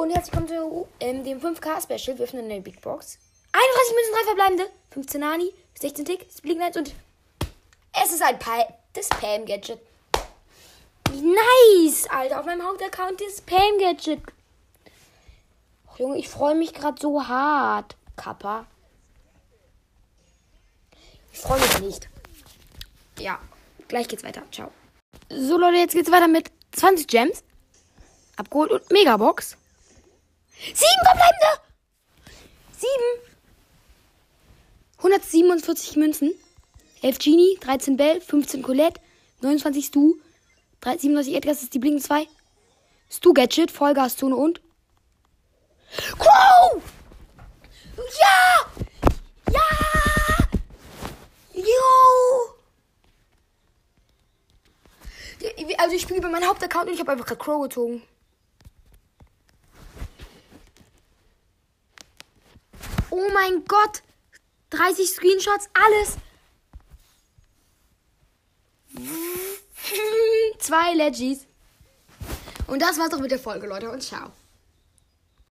und herzlich willkommen zu ähm, dem 5K Special. Wir öffnen eine Big Box. 31 Münzen, 3 verbleibende, 15 Nani, 16 Tick, Split Knights und es ist ein pa das Pam Gadget. Nice, Alter, auf meinem Hauptaccount ist Pam Gadget. Ach, Junge, ich freue mich gerade so hart. Kappa. Ich freue mich nicht. Ja, gleich geht's weiter. Ciao. So, Leute, jetzt geht's weiter mit 20 Gems. Abgeholt und Megabox. Sieben verbleibende! Sieben. 147 Münzen. 11 Genie, 13 Bell, 15 Colette, 29 Stu, 37 Edgar, das ist die Blink 2. Stu Gadget, Vollgaszone und. Crow! Ja! Ja! Jo! Also ich spiele über meinen Hauptaccount und ich habe einfach gerade Crow gezogen. Oh mein Gott! 30 Screenshots, alles! Zwei Legis. Und das war's auch mit der Folge, Leute. Und ciao.